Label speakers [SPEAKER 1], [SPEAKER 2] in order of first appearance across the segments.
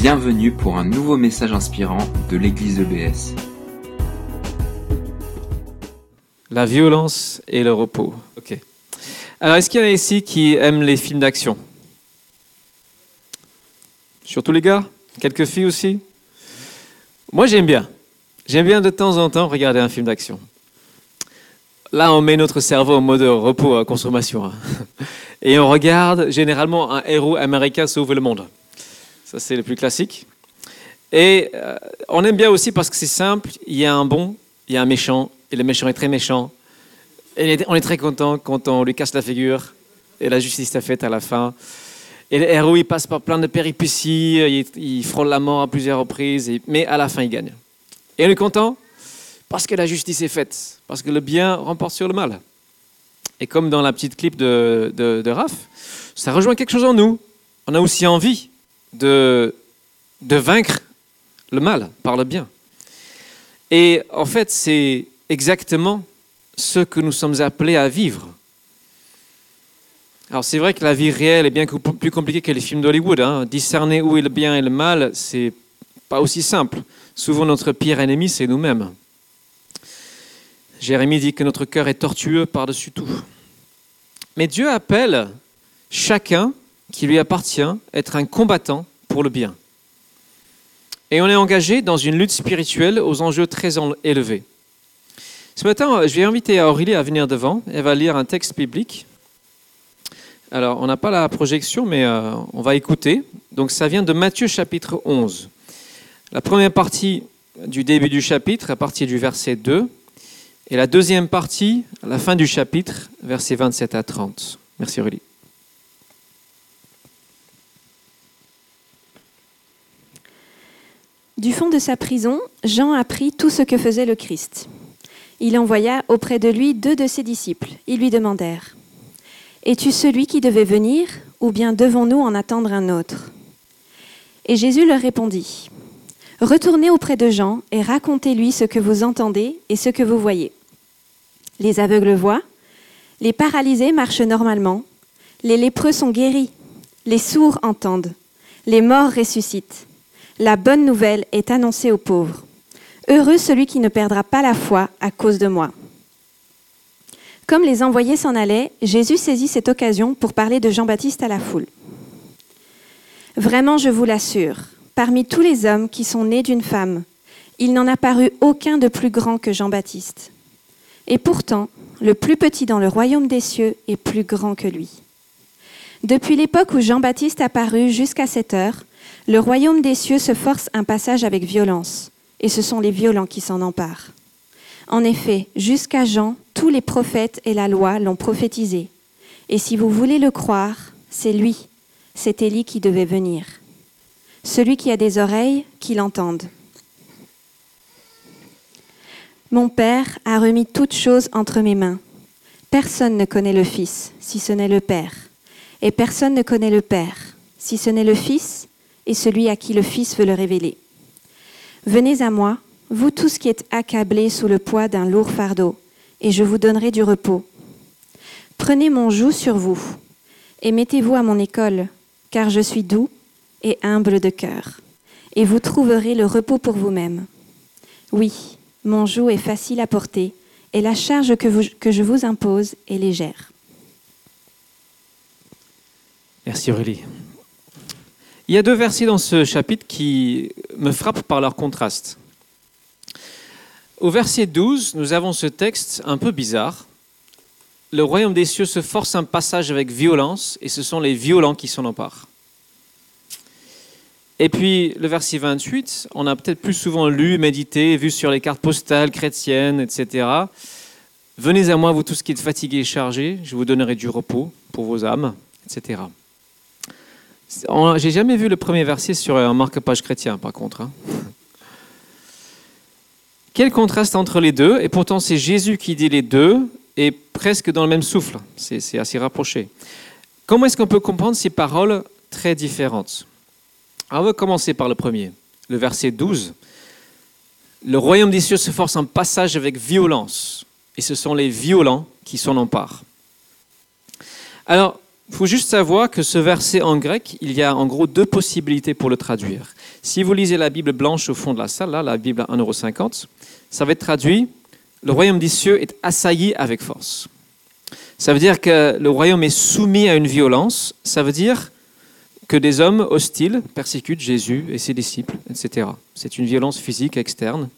[SPEAKER 1] Bienvenue pour un nouveau message inspirant de l'église EBS.
[SPEAKER 2] La violence et le repos. Ok. Alors, est-ce qu'il y en a ici qui aiment les films d'action? Surtout les gars? Quelques filles aussi? Moi, j'aime bien. J'aime bien de temps en temps regarder un film d'action. Là, on met notre cerveau en mode repos à consommation. hein. Et on regarde généralement un héros américain sauver le monde. Ça, c'est le plus classique. Et euh, on aime bien aussi parce que c'est simple. Il y a un bon, il y a un méchant, et le méchant est très méchant. Et on est très content quand on lui casse la figure et la justice est faite à la fin. Et le héros, il passe par plein de péripéties, il, frôle la mort à plusieurs reprises, mais à la fin, il gagne. Et on est content parce que la justice est faite, parce que le bien remporte sur le mal. Et comme dans la petite clip de, de, de Raph, ça rejoint quelque chose en nous. On a aussi envie de, de vaincre le mal par le bien. Et en fait, c'est exactement ce que nous sommes appelés à vivre. Alors c'est vrai que la vie réelle est bien plus compliquée que les films d'Hollywood. hein. Discerner où est le bien et le mal, c'est pas aussi simple. Souvent notre pire ennemi, c'est nous-mêmes. Jérémie dit que notre cœur est tortueux par-dessus tout. Mais Dieu appelle chacun qui lui appartient être un combattant pour le bien. Et on est engagé dans une lutte spirituelle aux enjeux très élevés. Ce matin, je vais inviter Aurélie à venir devant. Elle va lire un texte biblique. Alors, on n'a pas la projection, mais euh, on va écouter. Donc, ça vient de Matthieu chapitre 11. La première partie du début du chapitre, à partir du verset 2, et la deuxième partie, à la fin du chapitre, versets 27 à 30. Merci Aurélie.
[SPEAKER 3] Du fond de sa prison, Jean apprit tout ce que faisait le Christ. Il envoya auprès de lui deux de ses disciples. Ils lui demandèrent Es-tu celui qui devait venir, ou bien devons-nous en attendre un autre? Et Jésus leur répondit Retournez auprès de Jean et racontez-lui ce que vous entendez et ce que vous voyez. Les aveugles voient, les paralysés marchent normalement, les lépreux sont guéris, les sourds entendent, les morts ressuscitent. La bonne nouvelle est annoncée aux pauvres. Heureux celui qui ne perdra pas la foi à cause de moi. Comme les envoyés s'en allaient, Jésus saisit cette occasion pour parler de Jean-Baptiste à la foule. Vraiment, je vous l'assure, parmi tous les hommes qui sont nés d'une femme, il n'en a paru aucun de plus grand que Jean-Baptiste. Et pourtant, le plus petit dans le royaume des cieux est plus grand que lui. Depuis l'époque où Jean-Baptiste apparut jusqu'à cette heure, le royaume des cieux se force un passage avec violence, et ce sont les violents qui s'en emparent. En effet, jusqu'à Jean, tous les prophètes et la loi l'ont prophétisé. Et si vous voulez le croire, c'est lui, c'est Élie qui devait venir. Celui qui a des oreilles, qu'il entende. Mon Père a remis toutes choses entre mes mains. Personne ne connaît le Fils, si ce n'est le Père. Et personne ne connaît le Père, si ce n'est le Fils et celui à qui le Fils veut le révéler. Venez à moi, vous tous qui êtes accablés sous le poids d'un lourd fardeau, et je vous donnerai du repos. Prenez mon joug sur vous, et mettez-vous à mon école, car je suis doux et humble de cœur, et vous trouverez le repos pour vous-même. Oui, mon joug est facile à porter, et la charge que, je vous impose est légère.
[SPEAKER 2] Merci Aurélie. Il y a deux versets dans ce chapitre qui me frappent par leur contraste. Au verset 12, nous avons ce texte un peu bizarre. Le royaume des cieux se force un passage avec violence et ce sont les violents qui s'en emparent. Et puis le verset 28, on a peut-être plus souvent lu, médité, vu sur les cartes postales chrétiennes, etc. Venez à moi, vous tous qui êtes fatigués et chargés, je vous donnerai du repos pour vos âmes, etc. J'ai jamais vu le premier verset sur un marque-page chrétien, par contre. hein. Quel contraste entre les deux Et pourtant, c'est Jésus qui dit les deux, et presque dans le même souffle. C'est assez rapproché. Comment est-ce qu'on peut comprendre ces paroles très différentes? On va commencer par le premier, le verset 12. Le royaume des cieux se force un passage avec violence, et ce sont les violents qui s'en emparent. Alors, Il faut juste savoir que ce verset en grec, il y a en gros deux possibilités pour le traduire. Si vous lisez la Bible blanche au fond de la salle, là, la Bible à 1,50€, ça va être traduit Le royaume des cieux est assailli avec force. Ça veut dire que le royaume est soumis à une violence. Ça veut dire que des hommes hostiles persécutent Jésus et ses disciples, etc. C'est une violence physique externe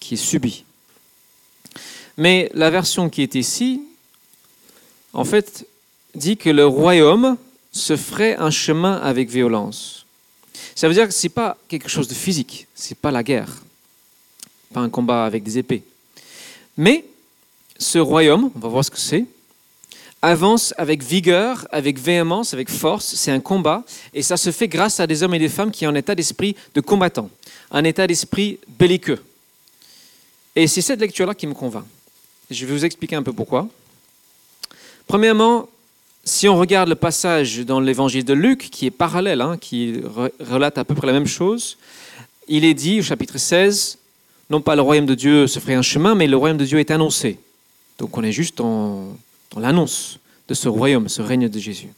[SPEAKER 2] qui est subie. Mais la version qui est ici, en fait, dit que le royaume se ferait un chemin avec violence. Ça veut dire que ce n'est pas quelque chose de physique, ce n'est pas la guerre, pas un combat avec des épées. Mais ce royaume, on va voir ce que c'est, avance avec vigueur, avec véhémence, avec force. C'est un combat et ça se fait grâce à des hommes et des femmes qui ont un état d'esprit de combattant, un état d'esprit belliqueux. Et c'est cette lecture-là qui me convainc. Je vais vous expliquer un peu pourquoi. Premièrement, si on regarde le passage dans l'évangile de Luc, qui est parallèle, hein, qui relate à peu près la même chose, il est dit au chapitre 16, non pas le royaume de Dieu se ferait un chemin, mais le royaume de Dieu est annoncé. Donc on est juste dans, l'annonce de ce royaume, ce règne de Jésus.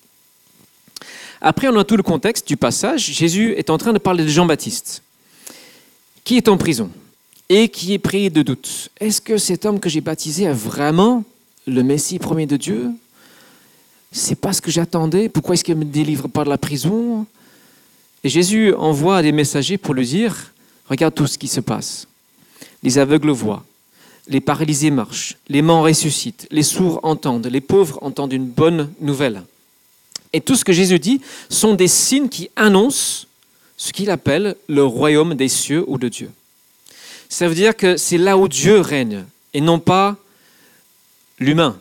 [SPEAKER 2] Après, on a tout le contexte du passage. Jésus est en train de parler de Jean-Baptiste, qui est en prison et qui est pris de doute. Est-ce que cet homme que j'ai baptisé est vraiment le Messie premier de Dieu? C'est pas ce que j'attendais. Pourquoi est-ce qu'il me délivre pas de la prison? Et Jésus envoie des messagers pour lui dire Regarde tout ce qui se passe. Les aveugles voient, les paralysés marchent, les morts ressuscitent, les sourds entendent, les pauvres entendent une bonne nouvelle. Et tout ce que Jésus dit sont des signes qui annoncent ce qu'il appelle le royaume des cieux ou de Dieu. Ça veut dire que c'est là où Dieu règne et non pas l'humain.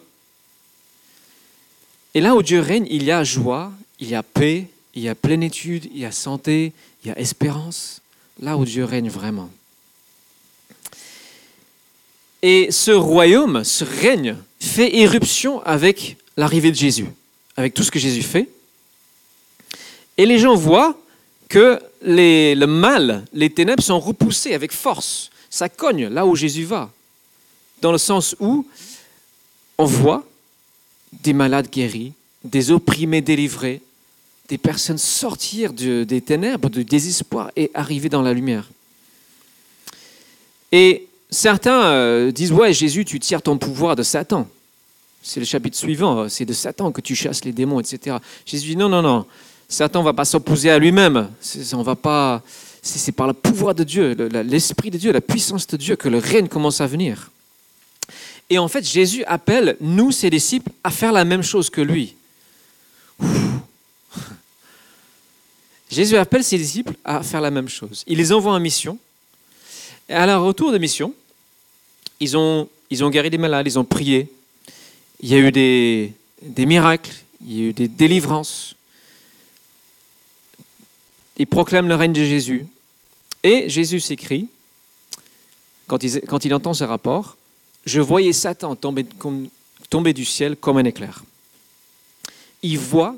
[SPEAKER 2] Et là où Dieu règne, il y a joie, il y a paix, il y a plénitude, il y a santé, il y a espérance. Là où Dieu règne vraiment. Et ce royaume, ce règne, fait éruption avec l'arrivée de Jésus, avec tout ce que Jésus fait. Et les gens voient que le mal, les ténèbres sont repoussées avec force ça cogne là où Jésus va. Dans le sens où on voit des malades guéris, des opprimés délivrés, des personnes sortir des ténèbres, du désespoir et arriver dans la lumière. Et certains euh, disent, ouais, Jésus, tu tires ton pouvoir de Satan. C'est le chapitre suivant, c'est de Satan que tu chasses les démons, etc. Jésus dit, non, non, non, Satan ne va pas s'opposer à lui-même. On va pas c'est par le pouvoir de Dieu, l'Esprit de Dieu, la puissance de Dieu que le règne commence à venir. Et en fait, Jésus appelle nous, ses disciples, à faire la même chose que lui. Jésus appelle ses disciples à faire la même chose. Il les envoie en mission. Et à leur retour de mission, ils ont, ils guéri des malades, ils ont prié. Il y a eu des, miracles, il y a eu des délivrances il proclame le règne de Jésus. Et Jésus s'écrit, quand il, quand il entend ce rapport, je voyais Satan tomber, du ciel comme un éclair. Il voit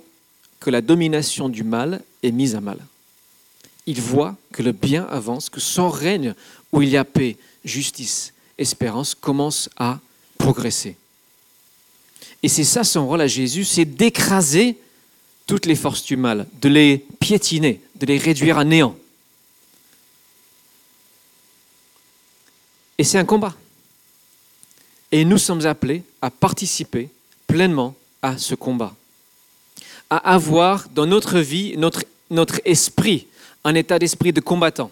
[SPEAKER 2] que la domination du mal est mise à mal. Il voit que le bien avance, que son règne où il y a paix, justice, espérance commence à progresser. Et c'est ça son rôle à Jésus, c'est d'écraser toutes les forces du mal, de les piétiner, de les réduire à néant. Et c'est un combat. Et nous sommes appelés à participer pleinement à ce combat, à avoir dans notre vie, notre, notre esprit, un état d'esprit de combattant.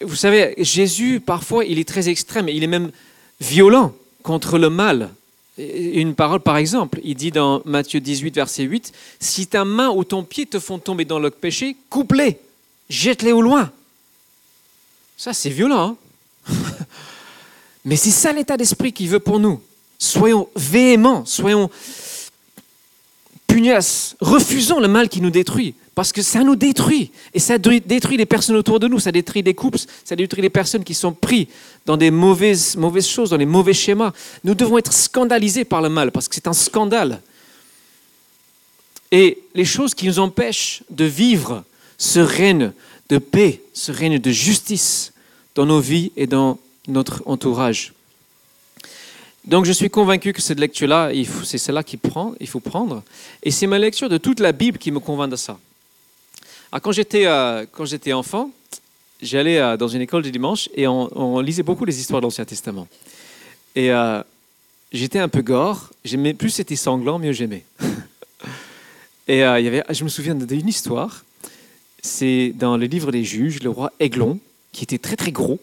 [SPEAKER 2] Vous savez, Jésus, parfois, il est très extrême, il est même violent contre le mal, une parole par exemple, il dit dans Matthieu 18, verset 8, Si ta main ou ton pied te font tomber dans le péché, coupe-les, jette-les au loin. Ça, c'est violent. Hein. Mais c'est ça l'état d'esprit qu'il veut pour nous. Soyons véhéments, soyons pugnaces, refusons le mal qui nous détruit, parce que ça nous détruit. Et ça détruit les personnes autour de nous, ça détruit des couples, ça détruit les personnes qui sont prises dans des mauvaises, choses, dans les mauvais schémas. Nous devons être scandalisés par le mal, parce que c'est un scandale. Et les choses qui nous empêchent de vivre ce règne de paix, ce règne de justice dans nos vies et dans notre entourage. Donc je suis convaincu que cette lecture-là, c'est celle-là qu'il faut prendre. Et c'est ma lecture de toute la Bible qui me convainc de ça. J'étais euh, quand j'étais enfant, j'allais euh, dans une école du dimanche et on, lisait beaucoup les histoires de l'Ancien Testament. Et euh, j'étais un peu gore. Plus c'était sanglant, mieux j'aimais. et je me souviens d'une histoire. C'est dans le livre des Juges, le roi Aiglon, qui était très très gros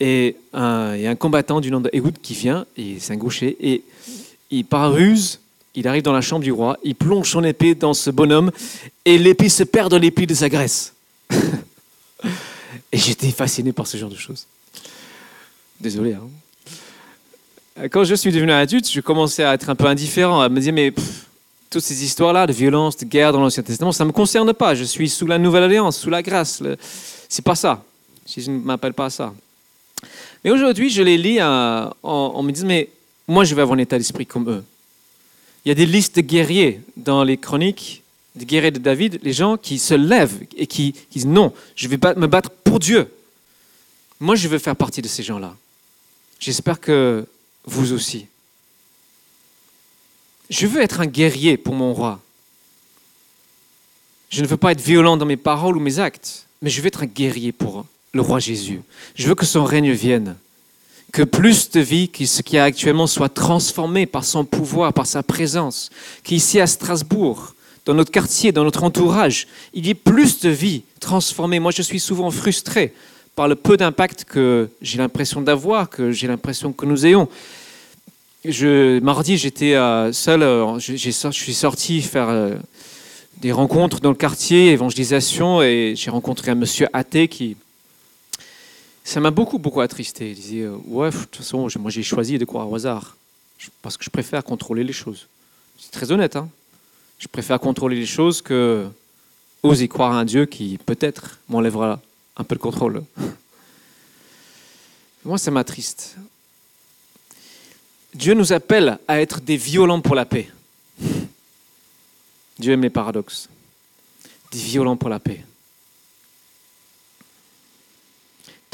[SPEAKER 2] et un combattant du nom de qui vient, et c'est un gaucher, et il, par ruse, il arrive dans la chambre du roi, il plonge son épée dans ce bonhomme, et l'épée se perd dans l'épée de sa graisse. et j'étais fasciné par ce genre de choses. Désolé. Hein. Quand je suis devenu adulte, je commençais à être un peu indifférent, à me dire, mais toutes ces histoires-là de violence, de guerre dans l'Ancien Testament, ça ne me concerne pas. Je suis sous la Nouvelle Alliance, sous la grâce. C'est pas ça. Je ne m'appelle pas ça. Mais aujourd'hui, je les lis en, me disant, mais moi, je vais avoir un état d'esprit comme eux. Il y a des listes de guerriers dans les chroniques, des guerriers de David, les gens qui se lèvent et qui, disent, non, je vais me battre pour Dieu. Moi, je veux faire partie de ces gens-là. J'espère que vous aussi. Je veux être un guerrier pour mon roi. Je ne veux pas être violent dans mes paroles ou mes actes, mais je veux être un guerrier pour eux le roi Jésus. Je veux que son règne vienne. Que plus de vie que ce qui est actuellement soit transformé par son pouvoir, par sa présence. Qu'ici à Strasbourg, dans notre quartier, dans notre entourage, il y ait plus de vie transformée. Moi, je suis souvent frustré par le peu d'impact que j'ai l'impression d'avoir, que j'ai l'impression que nous ayons. Je, mardi, j'étais euh, seul, euh, je suis sorti faire euh, des rencontres dans le quartier, évangélisation, et j'ai rencontré un monsieur athée qui, ça m'a beaucoup, beaucoup attristé. Il disait, euh, ouais, de toute façon, moi j'ai choisi de croire au hasard, parce que je préfère contrôler les choses. C'est très honnête, hein Je préfère contrôler les choses que oser croire à un Dieu qui peut-être m'enlèvera un peu le contrôle. Moi, ça m'attriste. Dieu nous appelle à être des violents pour la paix. Dieu aime les paradoxes. Des violents pour la paix.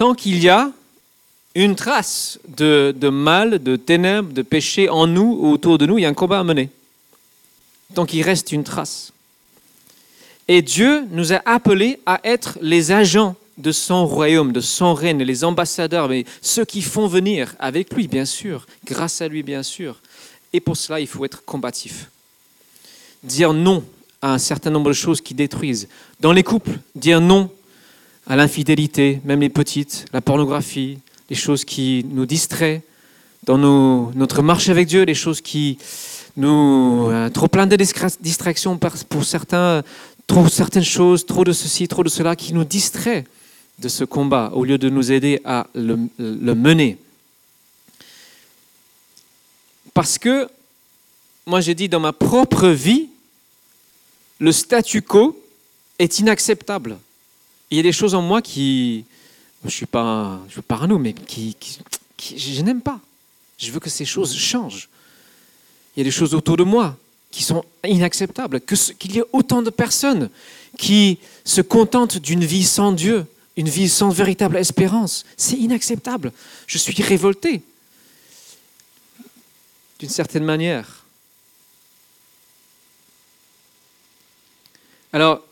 [SPEAKER 2] Tant qu'il y a une trace de, mal, de ténèbres, de péché en nous ou autour de nous, il y a un combat à mener. Tant qu'il reste une trace. Et Dieu nous a appelés à être les agents de son royaume, de son règne, les ambassadeurs, mais ceux qui font venir avec lui, bien sûr, grâce à lui, bien sûr. Et pour cela, il faut être combatif. Dire non à un certain nombre de choses qui détruisent. Dans les couples, dire non à l'infidélité, même les petites, la pornographie, les choses qui nous distraient dans notre marche avec Dieu, les choses qui nous... Euh, trop plein de distractions pour certains, trop certaines choses, trop de ceci, trop de cela, qui nous distraient de ce combat au lieu de nous aider à le, le mener. Parce que, moi j'ai dit, dans ma propre vie, le statu quo est inacceptable il y a des choses en moi qui, je suis pas, je suis mais qui, je n'aime pas. Je veux que ces choses changent. Il y a des choses autour de moi qui sont inacceptables. Qu'il y ait autant de personnes qui se contentent d'une vie sans Dieu, une vie sans véritable espérance, c'est inacceptable. Je suis révolté, d'une certaine manière. Alors,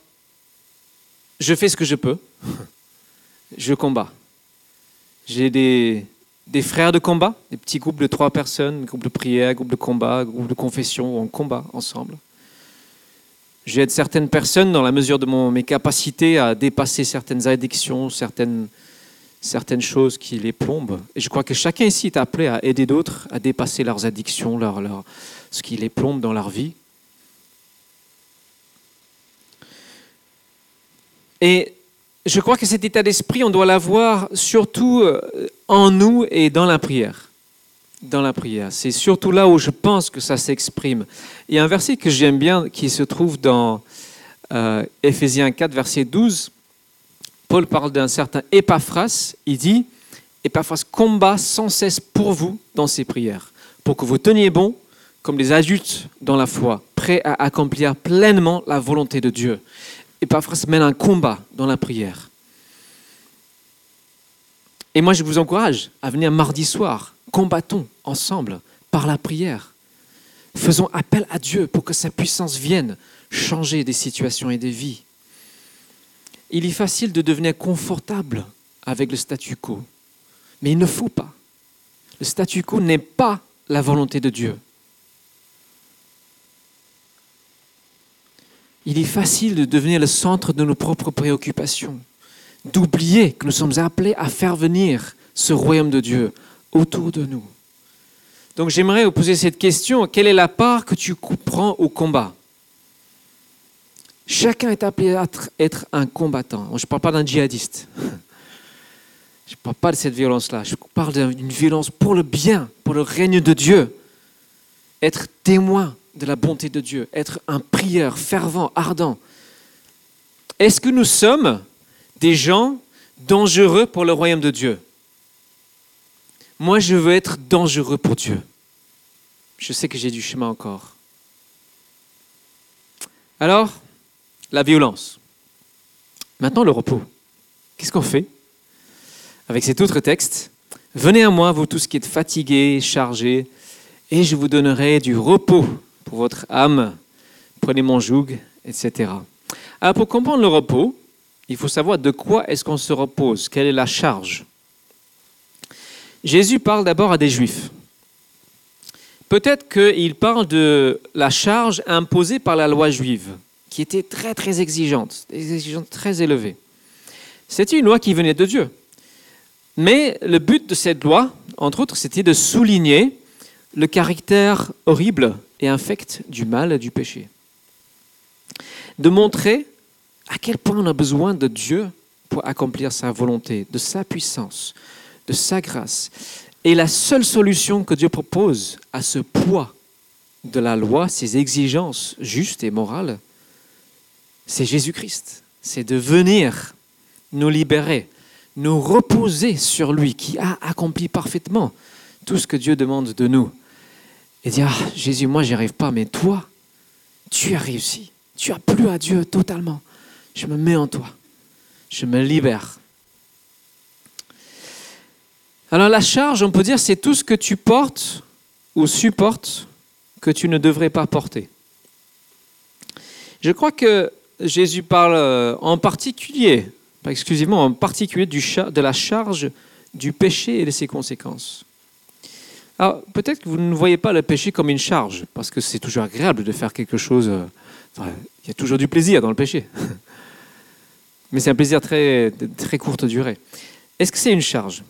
[SPEAKER 2] je fais ce que je peux. Je combats. J'ai des, frères de combat, des petits groupes de trois personnes, groupe de prière, groupe de combat, groupe de confession, où on combat ensemble. J'aide certaines personnes dans la mesure de mon, mes capacités à dépasser certaines addictions, certaines, choses qui les plombent. Et je crois que chacun ici est appelé à aider d'autres à dépasser leurs addictions, ce qui les plombe dans leur vie. Et je crois que cet état d'esprit, on doit l'avoir surtout euh, en nous et dans la prière. Dans la prière. C'est surtout là où je pense que ça s'exprime. Il y a un verset que j'aime bien qui se trouve dans euh, Éphésiens 4, verset 12. Paul parle d'un certain Épaphras. Il dit Épaphras combat sans cesse pour vous dans ses prières, pour que vous teniez bon comme des adultes dans la foi, prêts à accomplir pleinement la volonté de Dieu. Et parfois, ça mène un combat dans la prière. Et moi, je vous encourage à venir mardi soir. Combattons ensemble par la prière. Faisons appel à Dieu pour que sa puissance vienne changer des situations et des vies. Il est facile de devenir confortable avec le statu quo, mais il ne faut pas. Le statu quo n'est pas la volonté de Dieu. Il est facile de devenir le centre de nos propres préoccupations, d'oublier que nous sommes appelés à faire venir ce royaume de Dieu autour de nous. Donc j'aimerais vous poser cette question, quelle est la part que tu prends au combat? Chacun est appelé à être un combattant. Je ne parle pas d'un djihadiste. Je ne parle pas de cette violence-là. Je parle d'une violence pour le bien, pour le règne de Dieu. Être témoin de la bonté de Dieu, être un prieur fervent, ardent. Est-ce que nous sommes des gens dangereux pour le royaume de Dieu? Moi, je veux être dangereux pour Dieu. Je sais que j'ai du chemin encore. Alors, la violence. Maintenant, le repos. Qu'est-ce qu'on fait avec cet autre texte? Venez à moi, vous tous qui êtes fatigués, chargés, et je vous donnerai du repos pour votre âme. Prenez mon joug, etc. Alors, pour comprendre le repos, il faut savoir de quoi est-ce qu'on se repose, quelle est la charge. Jésus parle d'abord à des juifs. Peut-être qu'il parle de la charge imposée par la loi juive qui était très très exigeante, exigeante très élevée. C'était une loi qui venait de Dieu. Mais le but de cette loi, entre autres, c'était de souligner le caractère horrible et infect du mal et du péché. De montrer à quel point on a besoin de Dieu pour accomplir sa volonté, de sa puissance, de sa grâce. Et la seule solution que Dieu propose à ce poids de la loi, ces exigences justes et morales, c'est Jésus-Christ. C'est de venir nous libérer, nous reposer sur lui qui a accompli parfaitement tout ce que Dieu demande de nous. Et dire, ah, Jésus, moi, j'y arrive pas, mais toi, tu as réussi. Tu as plu à Dieu totalement. Je me mets en toi. Je me libère. Alors la charge, on peut dire, c'est tout ce que tu portes ou supportes que tu ne devrais pas porter. Je crois que Jésus parle euh, en particulier, pas exclusivement, en particulier de la charge du péché et de ses conséquences. Alors, peut-être que vous ne voyez pas le péché comme une charge, parce que c'est toujours agréable de faire quelque chose. Euh, il y a toujours du plaisir dans le péché. Mais c'est un plaisir très, très courte durée. Est-ce que c'est une charge?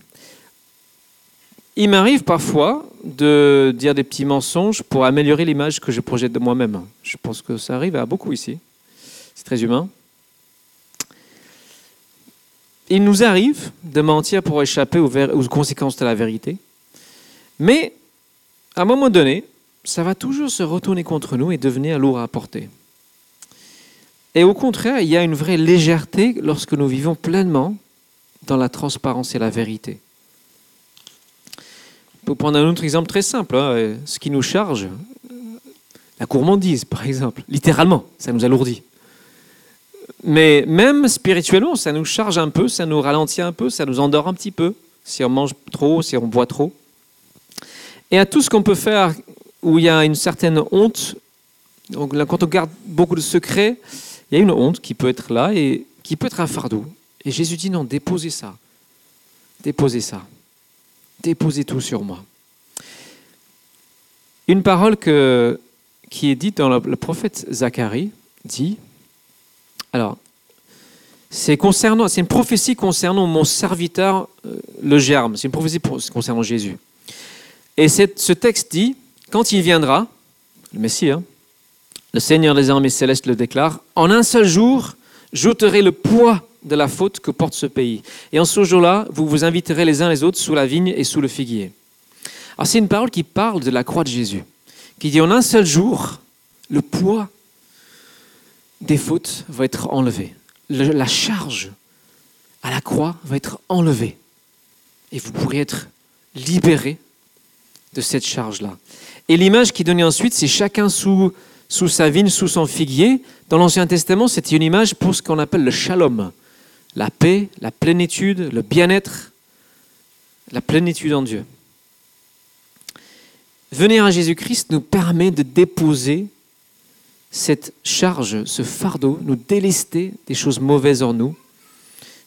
[SPEAKER 2] Il m'arrive parfois de dire des petits mensonges pour améliorer l'image que je projette de moi-même. Je pense que ça arrive à beaucoup ici. C'est très humain. Il nous arrive de mentir pour échapper aux, conséquences de la vérité. Mais, à un moment donné, ça va toujours se retourner contre nous et devenir lourd à porter. Et au contraire, il y a une vraie légèreté lorsque nous vivons pleinement dans la transparence et la vérité. Pour prendre un autre exemple très simple, hein, ce qui nous charge, la gourmandise par exemple, littéralement, ça nous alourdit. Mais même spirituellement, ça nous charge un peu, ça nous ralentit un peu, ça nous endort un petit peu, si on mange trop, si on boit trop. Et à tout ce qu'on peut faire où il y a une certaine honte, donc quand on garde beaucoup de secrets, il y a une honte qui peut être là et qui peut être un fardeau. Et Jésus dit non, déposez ça. Déposez ça. Déposez tout sur moi. Une parole qui est dite dans le prophète Zacharie dit, alors, c'est concernant, c'est une prophétie concernant mon serviteur, euh, le germe. C'est une prophétie concernant Jésus. Et ce texte dit, quand il viendra, le Messie, hein, le Seigneur des armées célestes le déclare, en un seul jour, j'ôterai le poids de la faute que porte ce pays. Et en ce jour-là, vous vous inviterez les uns les autres sous la vigne et sous le figuier. Alors c'est une parole qui parle de la croix de Jésus, qui dit en un seul jour, le poids des fautes va être enlevé. la charge à la croix va être enlevée. Et vous pourrez être libéré de cette charge-là. Et l'image qui donnée ensuite, c'est chacun sous, sous sa vigne, sous son figuier. Dans l'Ancien Testament, c'était une image pour ce qu'on appelle le shalom, la paix, la plénitude, le bien-être. la plénitude en Dieu. Venir à Jésus-Christ nous permet de déposer cette charge, ce fardeau, nous délester des choses mauvaises en nous,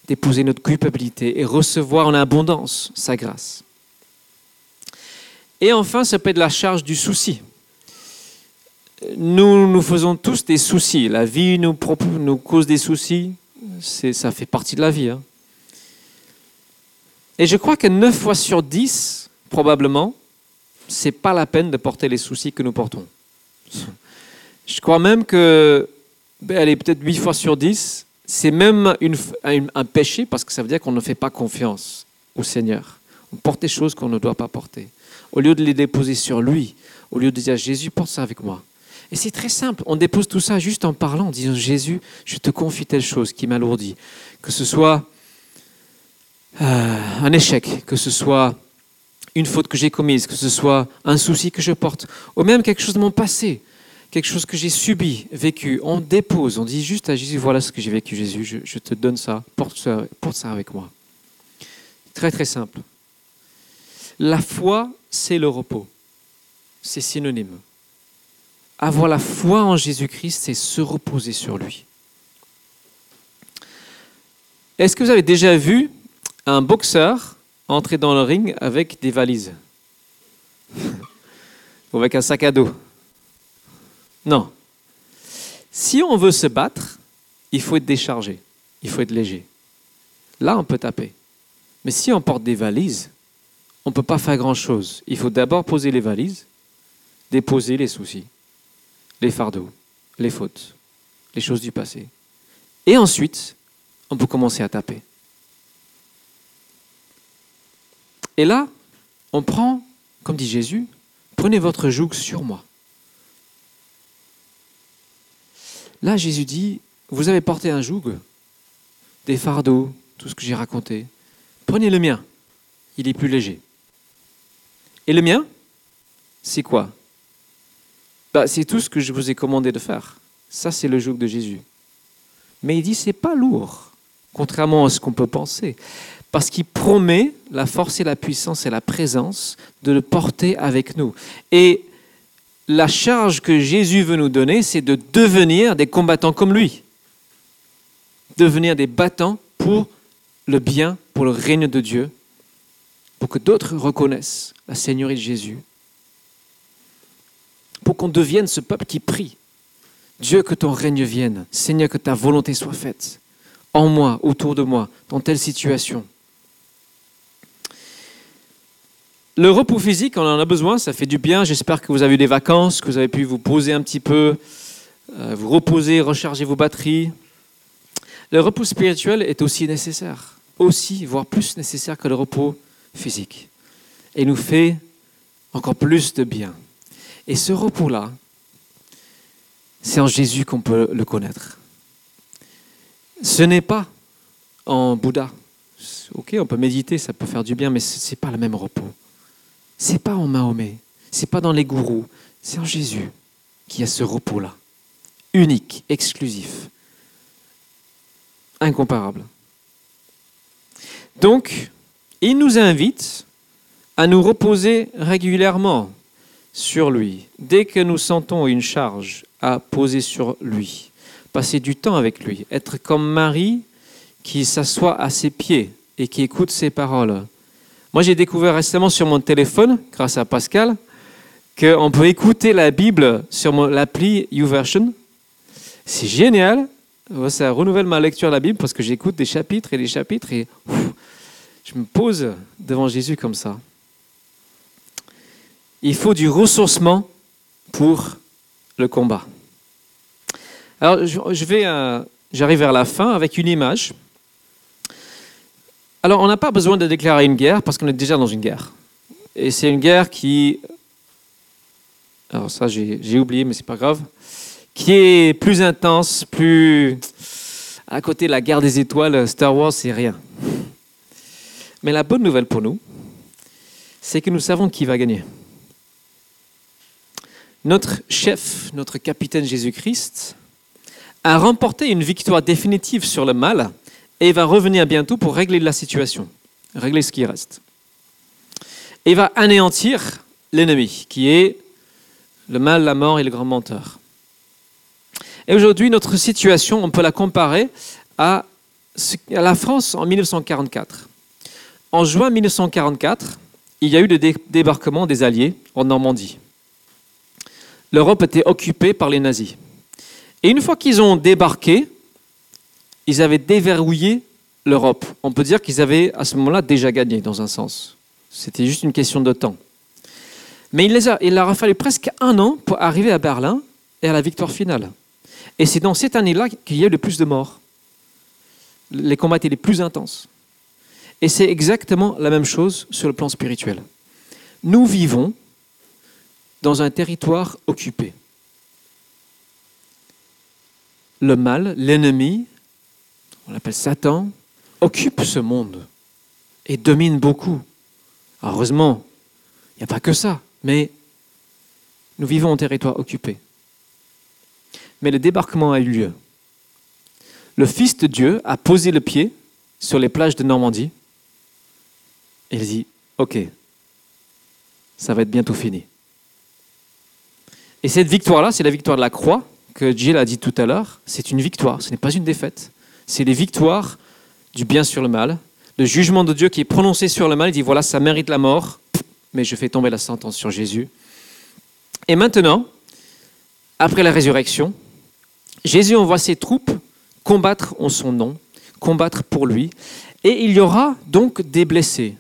[SPEAKER 2] déposer notre culpabilité et recevoir en abondance sa grâce. Et enfin, ça peut être la charge du souci. Nous nous faisons tous des soucis. La vie nous, cause des soucis. Ça fait partie de la vie. Hein. Et je crois que 9 fois sur 10, probablement, c'est pas la peine de porter les soucis que nous portons. Je crois même que, ben, est peut-être 8 fois sur 10, c'est même un péché parce que ça veut dire qu'on ne fait pas confiance au Seigneur. On porte des choses qu'on ne doit pas porter. Au lieu de les déposer sur lui, au lieu de dire Jésus, porte ça avec moi. Et c'est très simple, on dépose tout ça juste en parlant, en disant Jésus, je te confie telle chose qui m'alourdit. Que ce soit euh, un échec, que ce soit une faute que j'ai commise, que ce soit un souci que je porte, ou même quelque chose de mon passé, quelque chose que j'ai subi, vécu. On dépose, on dit juste à Jésus, voilà ce que j'ai vécu, Jésus, je, te donne ça porte, ça, porte ça avec moi. Très très simple. La foi, c'est le repos. C'est synonyme. Avoir la foi en Jésus-Christ, c'est se reposer sur lui. Est-ce que vous avez déjà vu un boxeur entrer dans le ring avec des valises ou avec un sac à dos. Non. Si on veut se battre, il faut être déchargé, il faut être léger. Là, on peut taper. Mais si on porte des valises, on ne peut pas faire grand-chose. Il faut d'abord poser les valises, déposer les soucis, les fardeaux, les fautes, les choses du passé. Et ensuite, on peut commencer à taper. Et là, on prend, comme dit Jésus, prenez votre joug sur moi. Là, Jésus dit, vous avez porté un joug, des fardeaux, tout ce que j'ai raconté. Prenez le mien, il est plus léger. Et le mien, c'est quoi? Bah, C'est tout ce que je vous ai commandé de faire. Ça, c'est le joug de Jésus. Mais il dit, c'est pas lourd, contrairement à ce qu'on peut penser parce qu'il promet la force et la puissance et la présence de le porter avec nous. Et la charge que Jésus veut nous donner, c'est de devenir des combattants comme lui. Devenir des battants pour le bien, pour le règne de Dieu, pour que d'autres reconnaissent la Seigneurie de Jésus, pour qu'on devienne ce peuple qui prie. Dieu, que ton règne vienne. Seigneur, que ta volonté soit faite en moi, autour de moi, dans telle situation. Le repos physique, on en a besoin, ça fait du bien. J'espère que vous avez eu des vacances, que vous avez pu vous poser un petit peu, euh, vous reposer, recharger vos batteries. Le repos spirituel est aussi nécessaire, aussi, voire plus nécessaire que le repos. Et nous fait encore plus de bien. Et ce repos-là, c'est en Jésus qu'on peut le connaître. Ce n'est pas en Bouddha. Ok, on peut méditer, ça peut faire du bien, mais ce n'est pas le même repos. C'est pas en Mahomet, c'est pas dans les gourous, c'est en Jésus qui a ce repos-là, unique, exclusif, incomparable. Donc, il nous invite à nous reposer régulièrement sur lui. Dès que nous sentons une charge à poser sur lui, passer du temps avec lui, être comme Marie qui s'assoit à ses pieds et qui écoute ses paroles, moi, j'ai découvert récemment sur mon téléphone, grâce à Pascal, qu'on peut écouter la Bible sur l'appli YouVersion. C'est génial. Ça renouvelle ma lecture de la Bible parce que j'écoute des chapitres et des chapitres et je me pose devant Jésus comme ça. Il faut du ressourcement pour le combat. Alors, je vais, euh, j'arrive vers la fin avec une image. Alors, on n'a pas besoin de déclarer une guerre parce qu'on est déjà dans une guerre. Et c'est une guerre qui. Alors, ça, j'ai oublié, mais c'est pas grave. Qui est plus intense, plus. À côté de la guerre des étoiles, Star Wars, c'est rien. Mais la bonne nouvelle pour nous, c'est que nous savons qui va gagner. Notre chef, notre capitaine Jésus-Christ, a remporté une victoire définitive sur le mal et va revenir bientôt pour régler la situation, régler ce qui reste. Et va anéantir l'ennemi, qui est le mal, la mort et le grand menteur. Et aujourd'hui, notre situation, on peut la comparer à, à la France en 1944. En juin 1944, il y a eu le débarquement des Alliés en Normandie. L'Europe était occupée par les nazis. Et une fois qu'ils ont débarqué, ils avaient déverrouillé l'Europe. On peut dire qu'ils avaient à ce moment-là déjà gagné, dans un sens. C'était juste une question de temps. Mais il, leur a fallu presque un an pour arriver à Berlin et à la victoire finale. Et c'est dans cette année-là qu'il y a eu le plus de morts. Les combats étaient les plus intenses. Et c'est exactement la même chose sur le plan spirituel. Nous vivons dans un territoire occupé. Le mal, l'ennemi, on l'appelle Satan, occupe ce monde et domine beaucoup. heureusement, il n'y a pas que ça, mais nous vivons en territoire occupé. Mais le débarquement a eu lieu. Le Fils de Dieu a posé le pied sur les plages de Normandie il dit, OK, ça va être bientôt fini. Et cette victoire-là, c'est la victoire de la croix, que Jill a dit tout à l'heure. C'est une victoire, ce n'est pas une défaite. C'est les victoires du bien sur le mal, le jugement de Dieu qui est prononcé sur le mal. Il dit, voilà, ça mérite la mort, mais je fais tomber la sentence sur Jésus. Et maintenant, après la résurrection, Jésus envoie ses troupes combattre en son nom, combattre pour lui, et il y aura donc des blessés.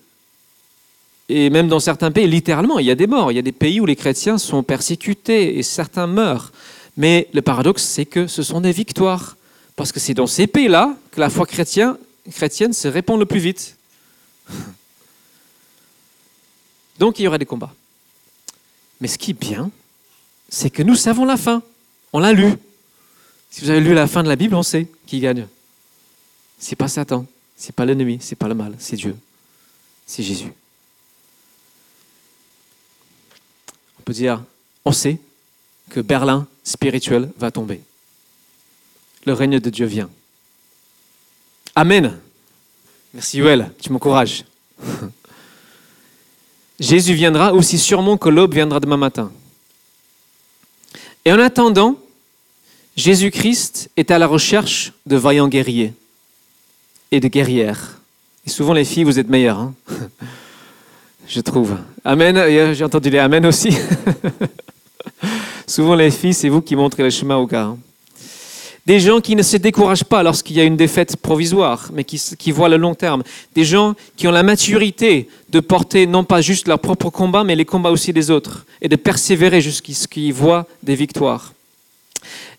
[SPEAKER 2] Et même dans certains pays, littéralement, il y a des morts. Il y a des pays où les chrétiens sont persécutés et certains meurent. Mais le paradoxe, c'est que ce sont des victoires. Parce que c'est dans ces pays-là que la foi chrétienne, chrétienne se répand le plus vite. Donc il y aura des combats. Mais ce qui est bien, c'est que nous savons la fin. On l'a lu. Si vous avez lu la fin de la Bible, on sait qui gagne. C'est pas Satan, c'est pas l'ennemi, c'est pas le mal, c'est Dieu. C'est Jésus. On peut dire, on sait que Berlin spirituel va tomber. Le règne de Dieu vient. Amen. Merci Yoel, tu m'encourages. Jésus viendra aussi sûrement que l'aube viendra demain matin. Et en attendant, Jésus-Christ est à la recherche de vaillants guerriers et de guerrières. Et souvent les filles, vous êtes meilleures, hein je trouve. Amen, j'ai entendu les Amen aussi. souvent les filles, c'est vous qui montrez le chemin au gars. Hein. Des gens qui ne se découragent pas lorsqu'il y a une défaite provisoire, mais qui, qui, voient le long terme. Des gens qui ont la maturité de porter non pas juste leur propre combat, mais les combats aussi des autres, et de persévérer jusqu'à ce qu'ils voient des victoires.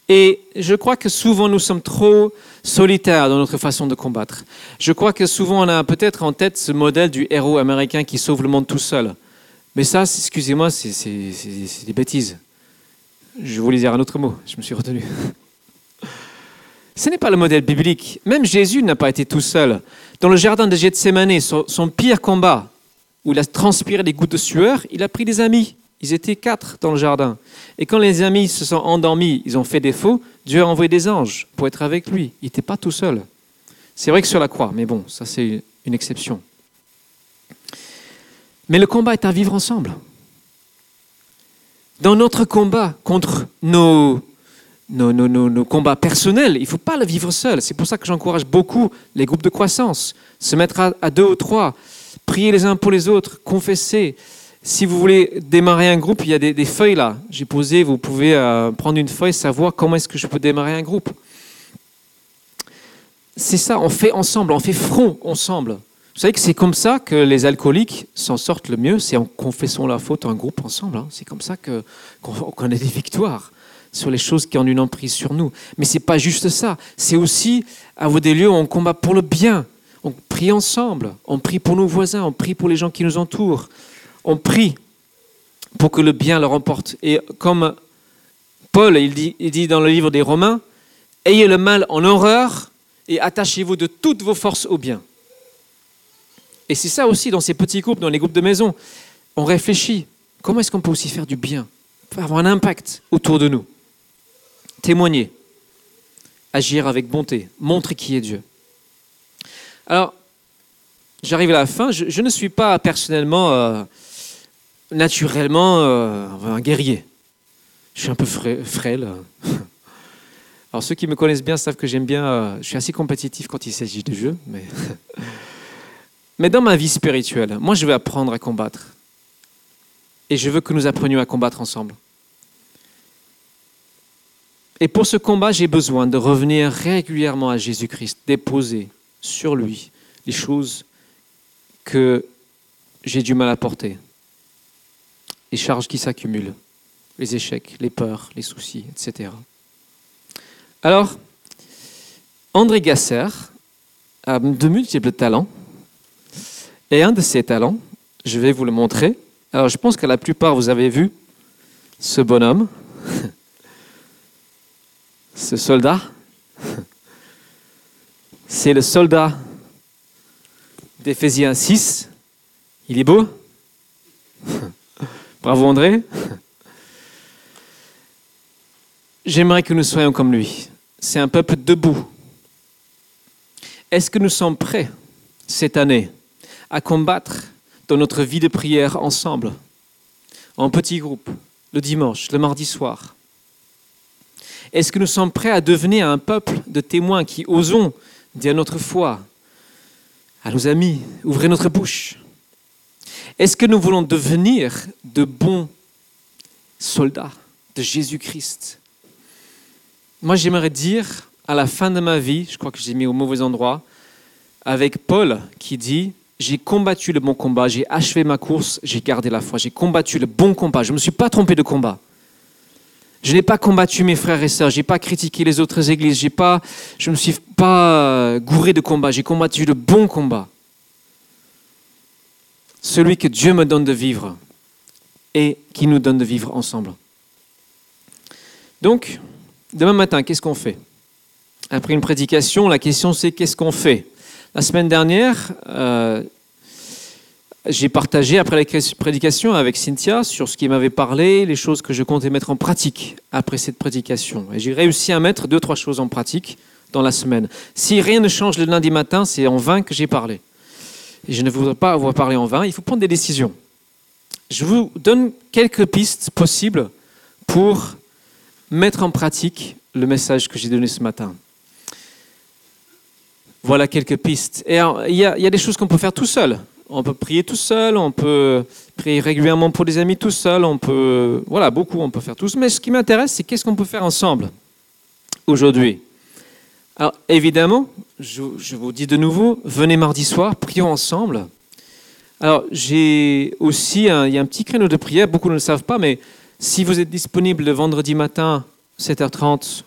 [SPEAKER 2] Et je crois que souvent nous sommes trop solitaires dans notre façon de combattre. Je crois que souvent on a peut-être en tête ce modèle du héros américain qui sauve le monde tout seul. Mais ça, excusez-moi, c'est des bêtises. Je voulais dire un autre mot, je me suis retenu. Ce n'est pas le modèle biblique. Même Jésus n'a pas été tout seul. Dans le jardin de Gethsemane, son, son pire combat, où il a transpiré des gouttes de sueur, il a pris des amis. Ils étaient quatre dans le jardin. Et quand les amis se sont endormis, ils ont fait défaut, Dieu a envoyé des anges pour être avec lui. Il n'était pas tout seul. C'est vrai que sur la croix, mais bon, ça c'est une exception. Mais le combat est à vivre ensemble. Dans notre combat contre nos, nos, nos, nos combats personnels, il ne faut pas le vivre seul. C'est pour ça que j'encourage beaucoup les groupes de croissance, se mettre à, à deux ou trois, prier les uns pour les autres, confesser, si vous voulez démarrer un groupe, il y a des, feuilles là. J'ai posé, vous pouvez euh, prendre une feuille, savoir comment est-ce que je peux démarrer un groupe. C'est ça, on fait ensemble, on fait front ensemble. Vous savez que c'est comme ça que les alcooliques s'en sortent le mieux, c'est en confessant la faute en groupe ensemble. Hein. C'est comme ça qu'on a des victoires sur les choses qui ont une emprise sur nous. Mais c'est pas juste ça, c'est aussi à vous des lieux où on combat pour le bien. On prie ensemble, on prie pour nos voisins, on prie pour les gens qui nous entourent on prie pour que le bien le remporte. Et comme Paul, il dit, dans le livre des Romains, ayez le mal en horreur et attachez-vous de toutes vos forces au bien. Et c'est ça aussi dans ces petits groupes, dans les groupes de maison. On réfléchit, comment est-ce qu'on peut aussi faire du bien, avoir un impact autour de nous? Témoigner, agir avec bonté, montrer qui est Dieu. Alors, j'arrive à la fin, je, ne suis pas personnellement... Euh, naturellement euh, un guerrier. Je suis un peu frêle. Alors ceux qui me connaissent bien savent que j'aime bien, euh, je suis assez compétitif quand il s'agit de jeu, mais, mais dans ma vie spirituelle, moi je veux apprendre à combattre. Et je veux que nous apprenions à combattre ensemble. Et pour ce combat, j'ai besoin de revenir régulièrement à Jésus-Christ, déposer sur lui les choses que j'ai du mal à porter, les charges qui s'accumulent, les échecs, les peurs, les soucis, etc. Alors, André Gasser a de multiples talents, et un de ses talents, je vais vous le montrer. Alors, je pense que la plupart, vous avez vu ce bonhomme, ce soldat. C'est le soldat d'Éphésiens 6. Il est beau Bravo André. J'aimerais que nous soyons comme lui. C'est un peuple debout. Est-ce que nous sommes prêts cette année à combattre dans notre vie de prière ensemble, en petits groupes, le dimanche, le mardi soir? Est-ce que nous sommes prêts à devenir un peuple de témoins qui osons dire notre foi à nos amis, ouvrir notre bouche? Est-ce que nous voulons devenir de bons soldats de Jésus-Christ? Moi, j'aimerais dire à la fin de ma vie, je crois que j'ai mis au mauvais endroit, avec Paul qui dit j'ai combattu le bon combat, j'ai achevé ma course, j'ai gardé la foi, j'ai combattu le bon combat, je ne me suis pas trompé de combat. Je n'ai pas combattu mes frères et sœurs, je n'ai pas critiqué les autres églises, pas, je ne me suis pas gouré de combat, j'ai combattu le bon combat. Celui que Dieu me donne de vivre et qui nous donne de vivre ensemble. Donc, demain matin, qu'est-ce qu'on fait? Après une prédication, la question c'est qu'est-ce qu'on fait? La semaine dernière, euh, j'ai partagé après la prédication avec Cynthia sur ce qui m'avait parlé, les choses que je comptais mettre en pratique après cette prédication. Et j'ai réussi à mettre deux, trois choses en pratique dans la semaine. Si rien ne change le lundi matin, c'est en vain que j'ai parlé. Je ne voudrais pas avoir parlé en vain, il faut prendre des décisions. Je vous donne quelques pistes possibles pour mettre en pratique le message que j'ai donné ce matin. Voilà quelques pistes. Il y, a des choses qu'on peut faire tout seul on peut prier tout seul, on peut prier régulièrement pour des amis tout seul, on peut, voilà, beaucoup on peut faire tous. Mais ce qui m'intéresse, c'est qu'est-ce qu'on peut faire ensemble aujourd'hui? Alors évidemment, je, vous dis de nouveau, venez mardi soir, prions ensemble. Alors j'ai aussi, un, il y a un petit créneau de prière, beaucoup ne le savent pas, mais si vous êtes disponible le vendredi matin, 7h30,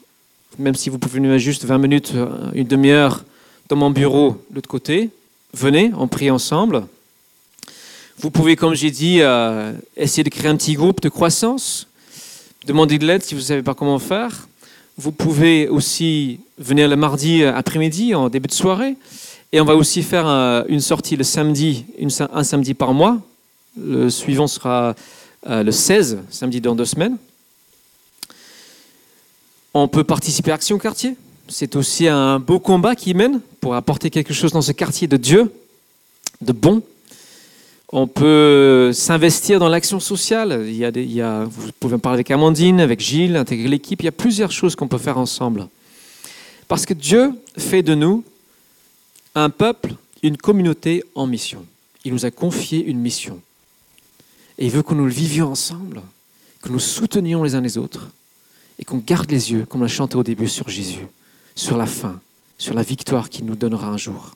[SPEAKER 2] même si vous pouvez venir juste 20 minutes, une demi-heure dans mon bureau de l'autre côté, venez, on prie ensemble. Vous pouvez, comme j'ai dit, euh, essayer de créer un petit groupe de croissance. Demandez de l'aide si vous ne savez pas comment faire. Vous pouvez aussi venir le mardi après-midi, en début de soirée. Et on va aussi faire euh, une sortie le samedi, un samedi par mois. Le suivant sera euh, le 16, samedi dans deux semaines. On peut participer à Action Quartier c'est aussi un beau combat qui mène pour apporter quelque chose dans ce quartier de Dieu, de bon. On peut s'investir dans l'action sociale. Il y a a, vous pouvez parler avec Amandine, avec Gilles, intégrer l'équipe. Il y a plusieurs choses qu'on peut faire ensemble. Parce que Dieu fait de nous un peuple, une communauté en mission. Il nous a confié une mission. Et il veut que nous le vivions ensemble, que nous soutenions les uns les autres et qu'on garde les yeux, comme on l'a chanté au début, sur Jésus sur la fin, sur la victoire qu'il nous donnera un jour.